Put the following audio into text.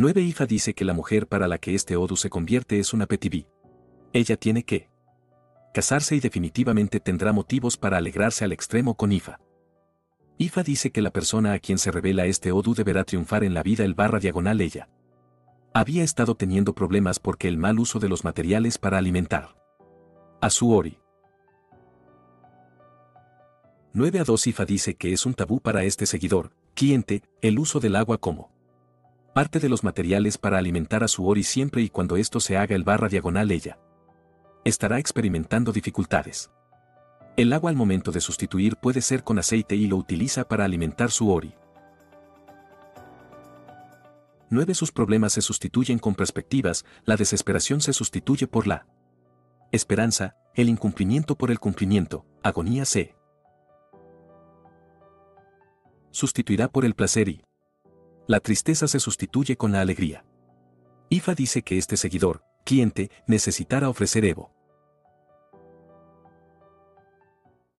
9 Ifa dice que la mujer para la que este Odu se convierte es una petibí. Ella tiene que casarse y definitivamente tendrá motivos para alegrarse al extremo con Ifa. Ifa dice que la persona a quien se revela este Odu deberá triunfar en la vida el barra diagonal ella. Había estado teniendo problemas porque el mal uso de los materiales para alimentar a su Ori. 9 a 2 Ifa dice que es un tabú para este seguidor, cliente, el uso del agua como parte de los materiales para alimentar a su Ori siempre y cuando esto se haga el barra diagonal ella. Estará experimentando dificultades. El agua al momento de sustituir puede ser con aceite y lo utiliza para alimentar su Ori. 9. Sus problemas se sustituyen con perspectivas, la desesperación se sustituye por la esperanza, el incumplimiento por el cumplimiento, agonía se sustituirá por el placer y la tristeza se sustituye con la alegría. IFA dice que este seguidor, cliente, necesitará ofrecer Evo.